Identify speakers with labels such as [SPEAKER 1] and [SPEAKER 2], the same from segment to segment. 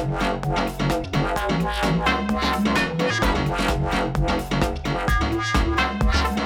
[SPEAKER 1] Thank you.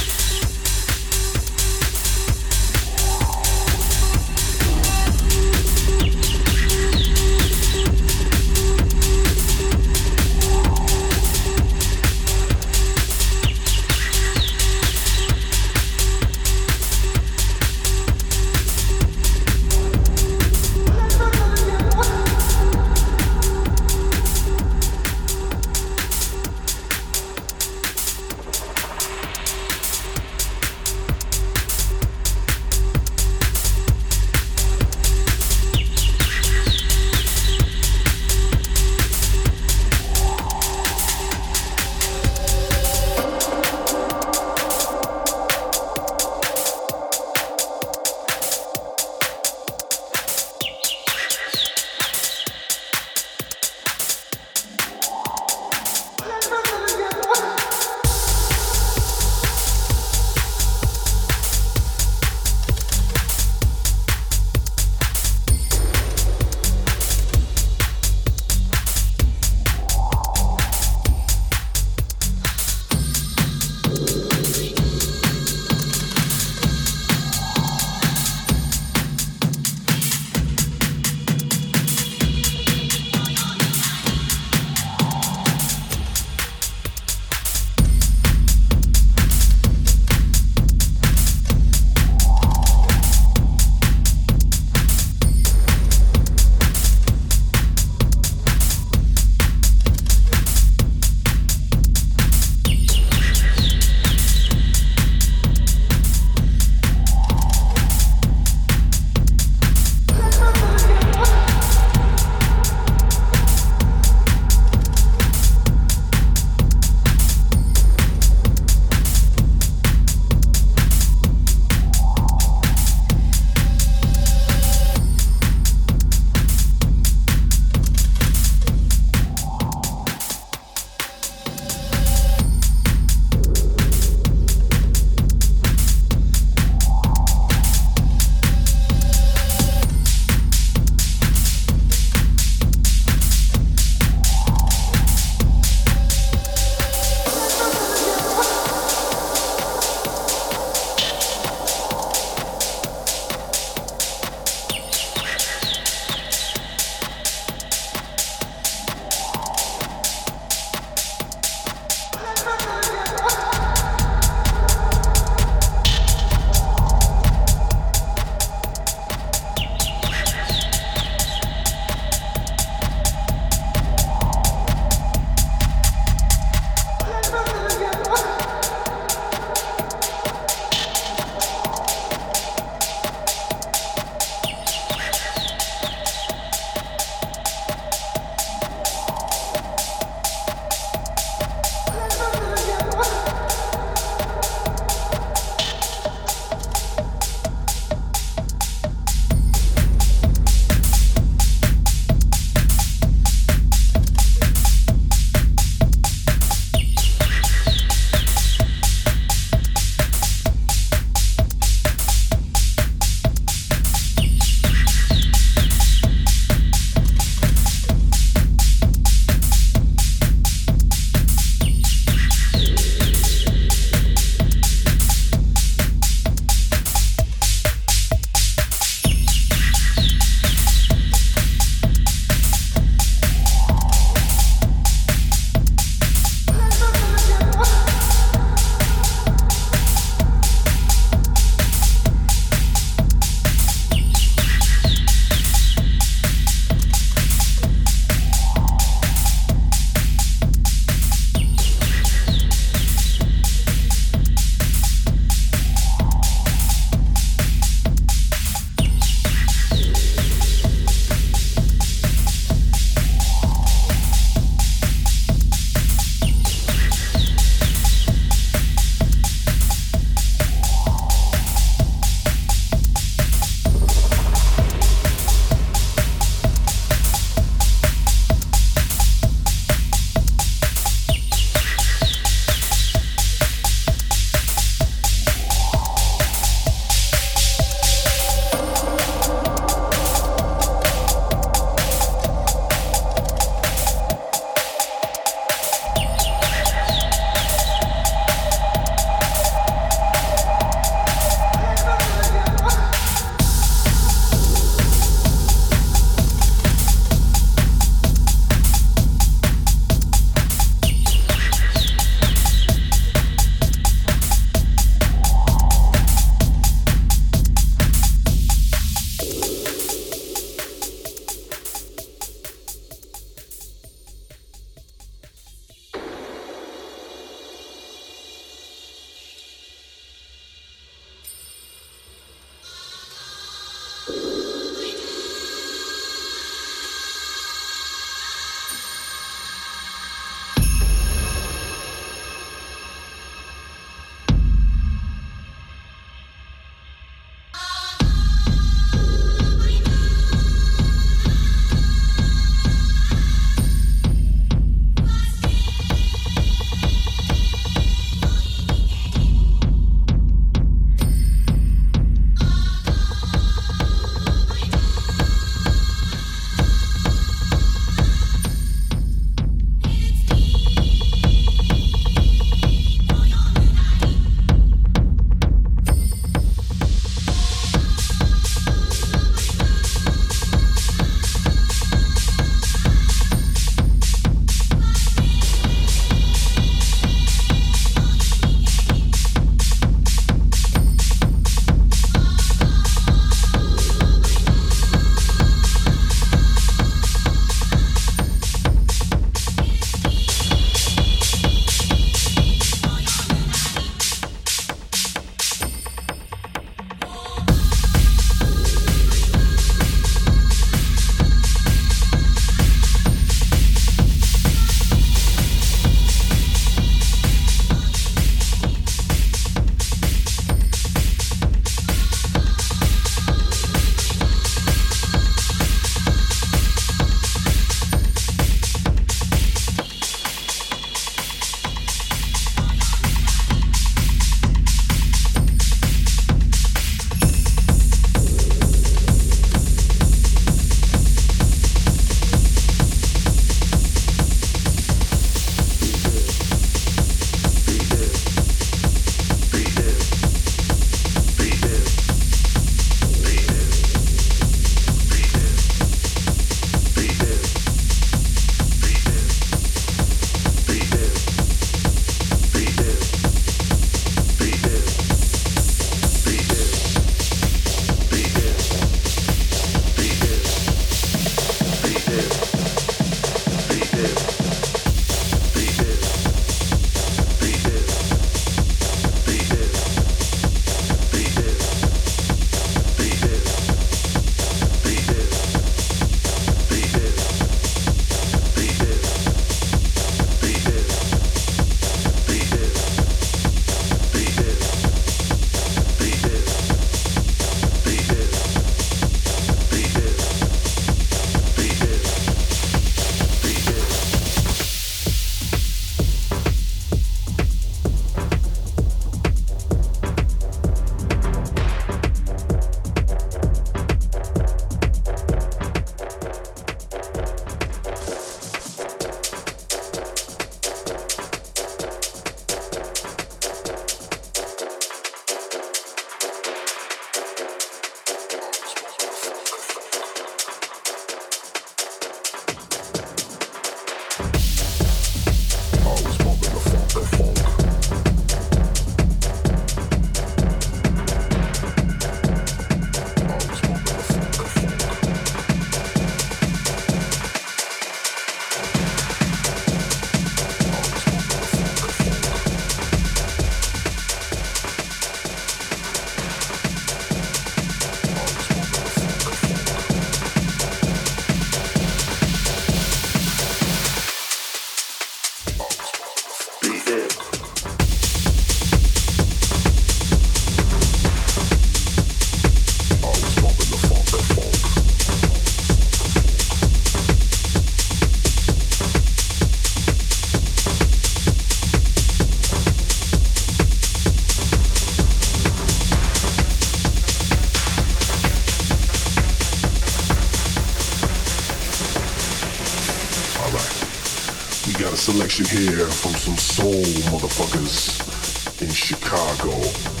[SPEAKER 1] We got a selection here from some soul motherfuckers in Chicago.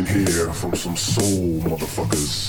[SPEAKER 1] here from some soul motherfuckers.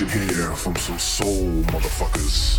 [SPEAKER 1] Here from some soul motherfuckers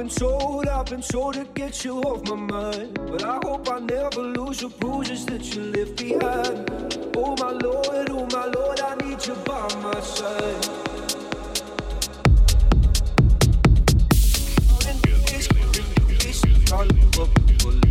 [SPEAKER 2] Been told, I've been told to get you off my mind. But I hope I never lose the bruises that you left behind. Oh my lord, oh my lord, I need you by my side. My love up,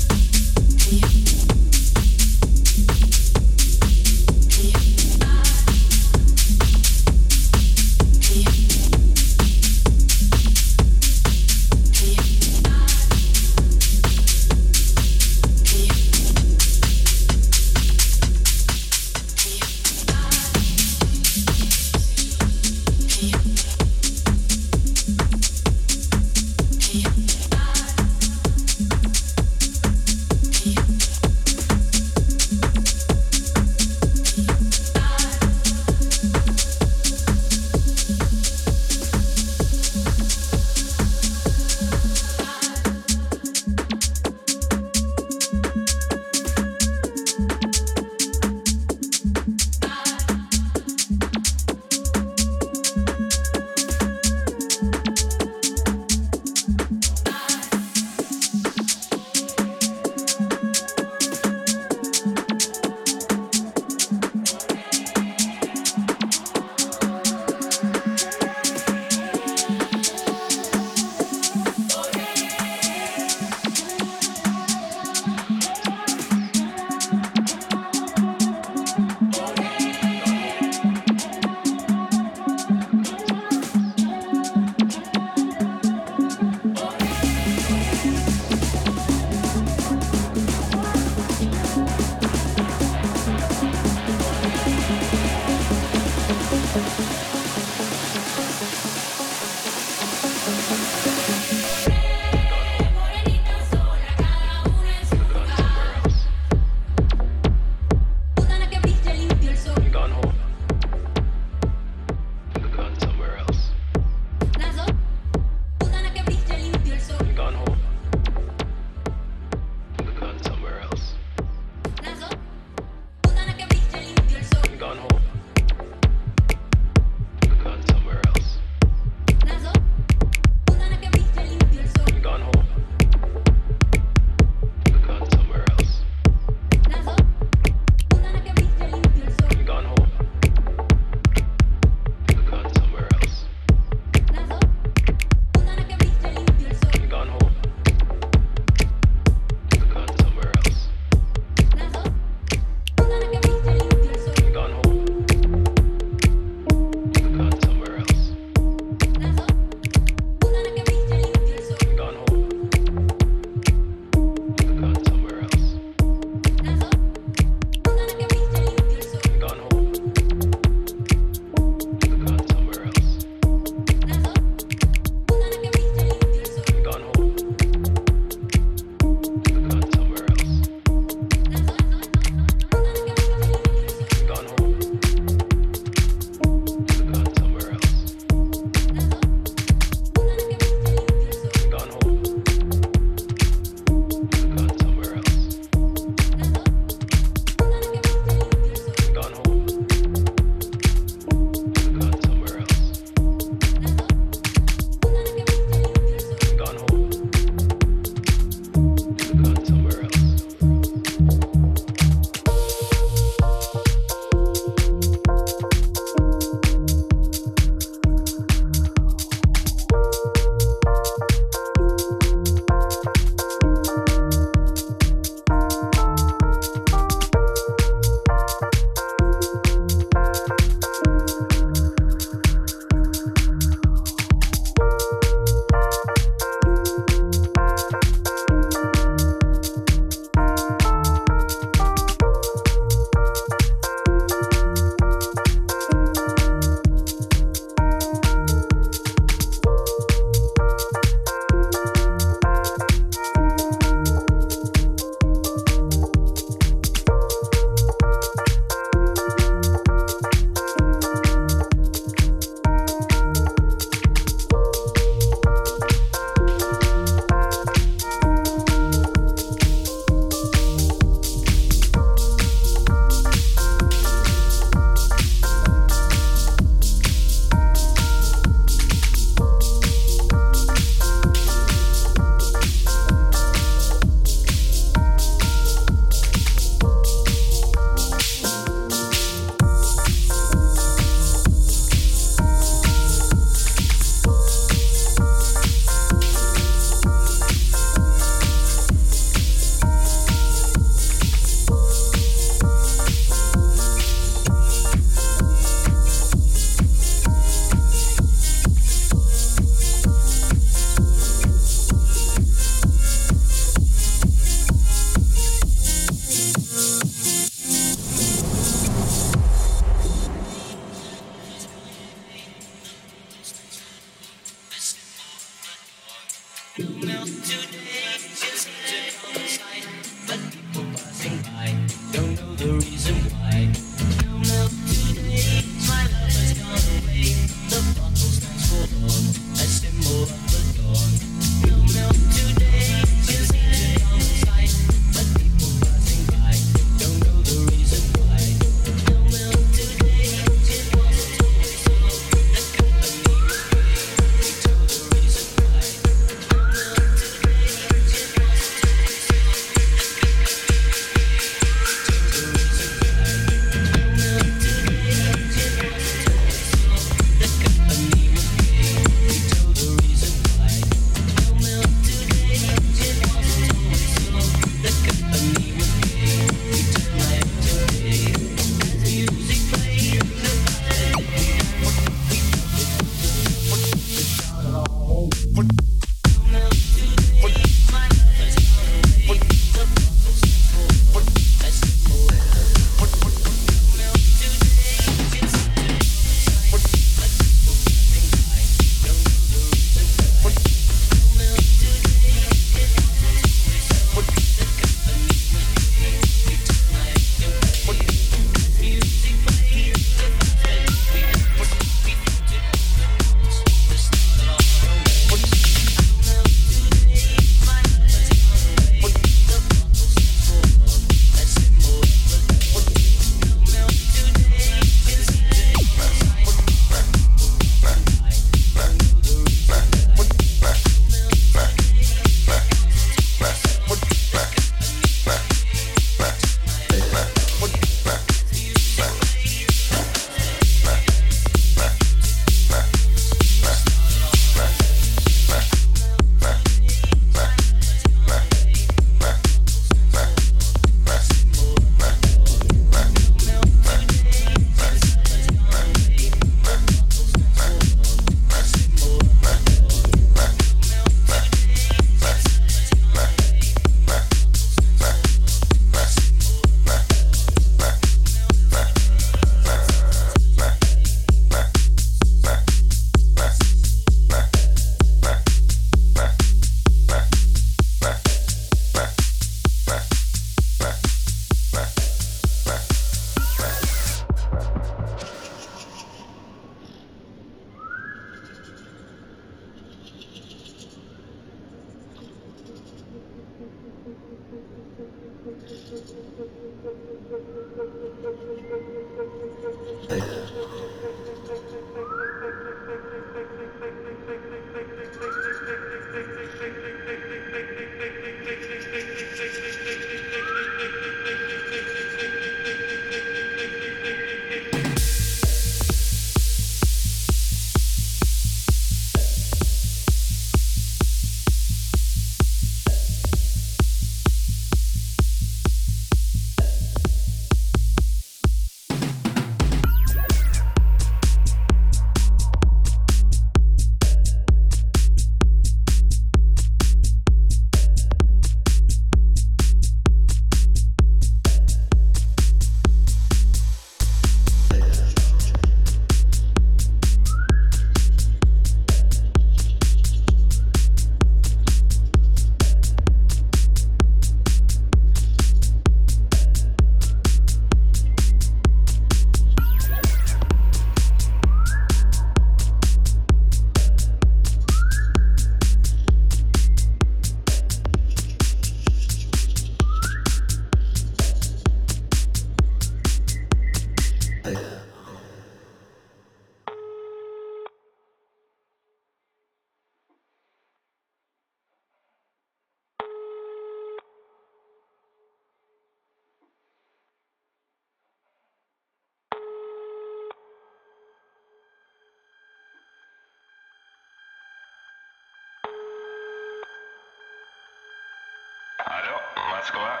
[SPEAKER 3] Москва.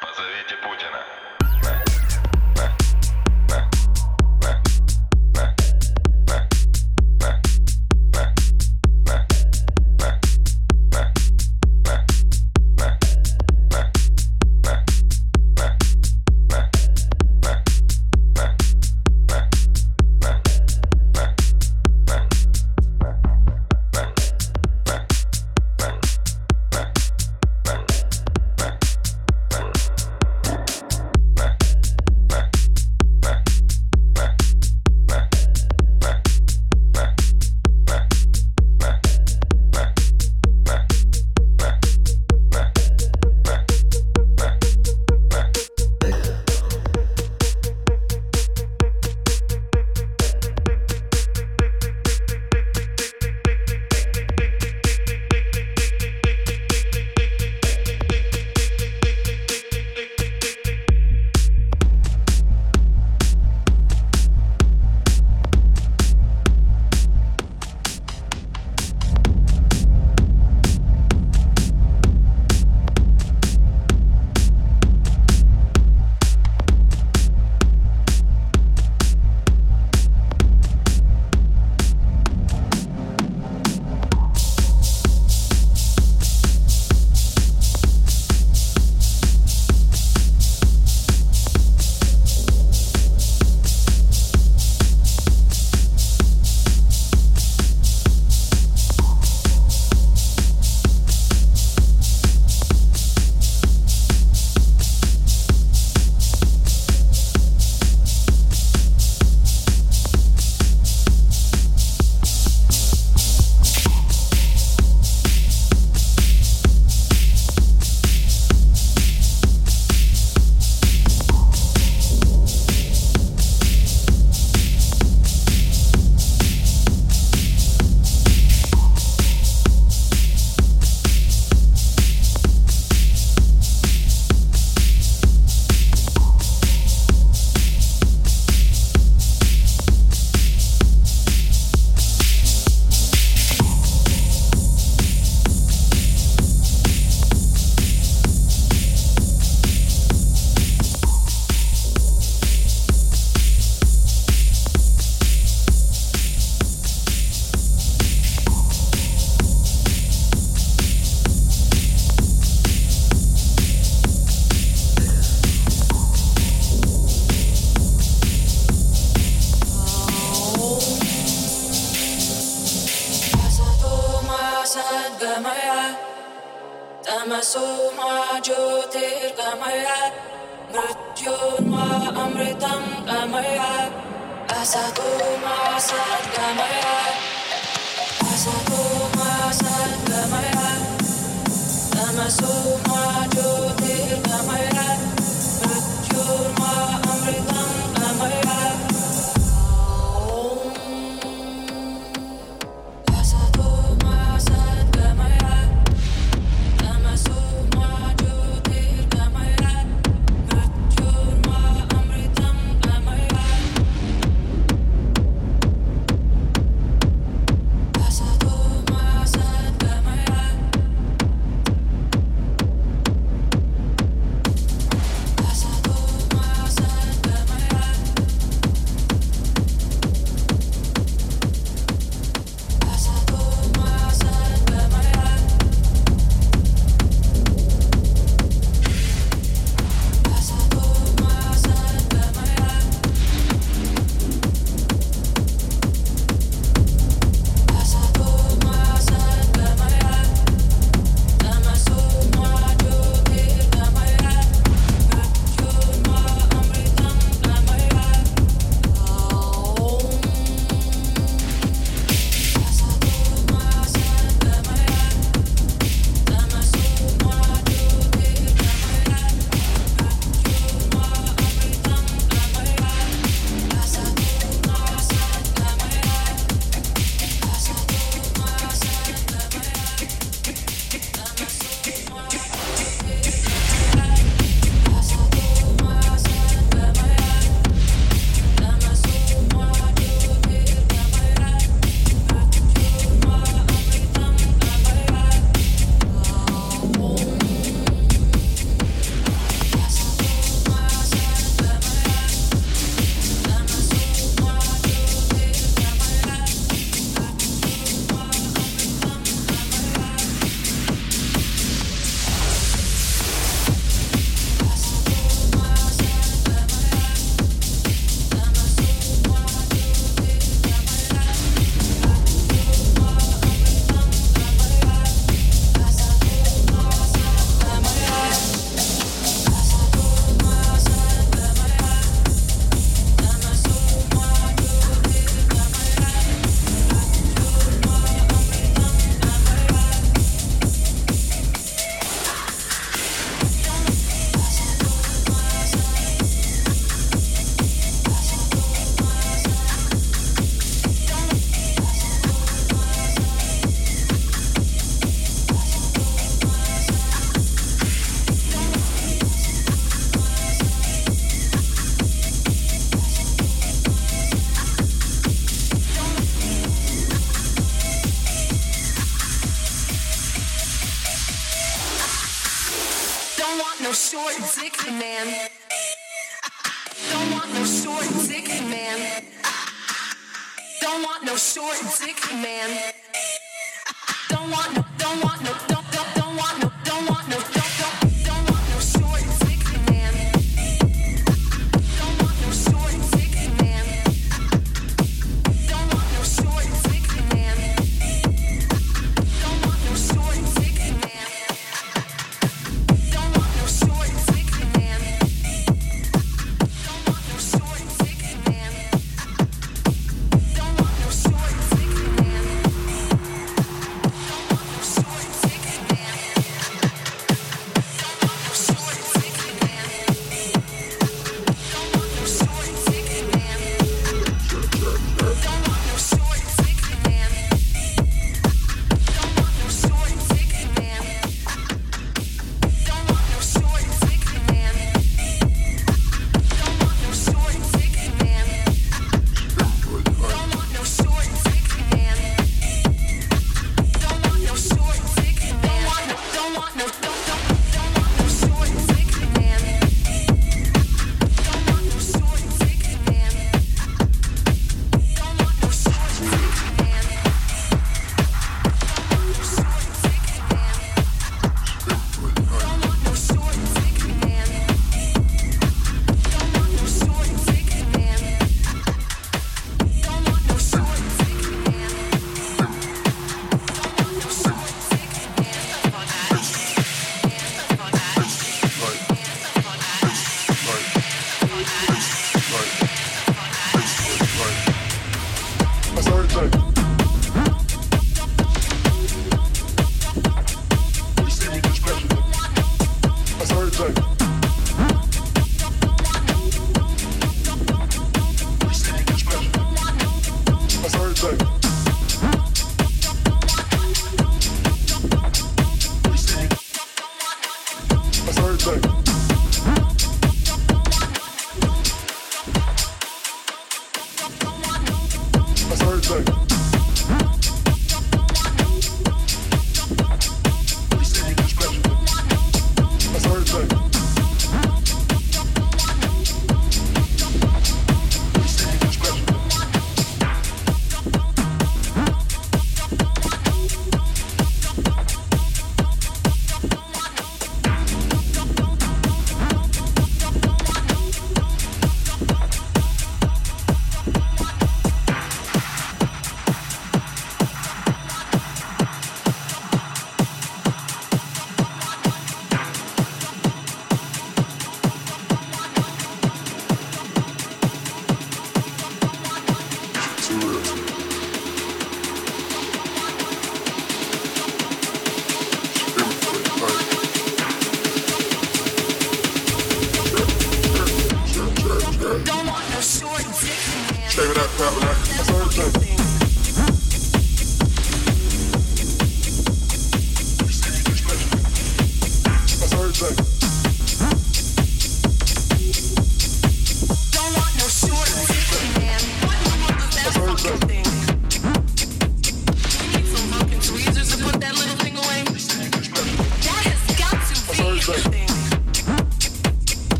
[SPEAKER 3] Позовите Путина.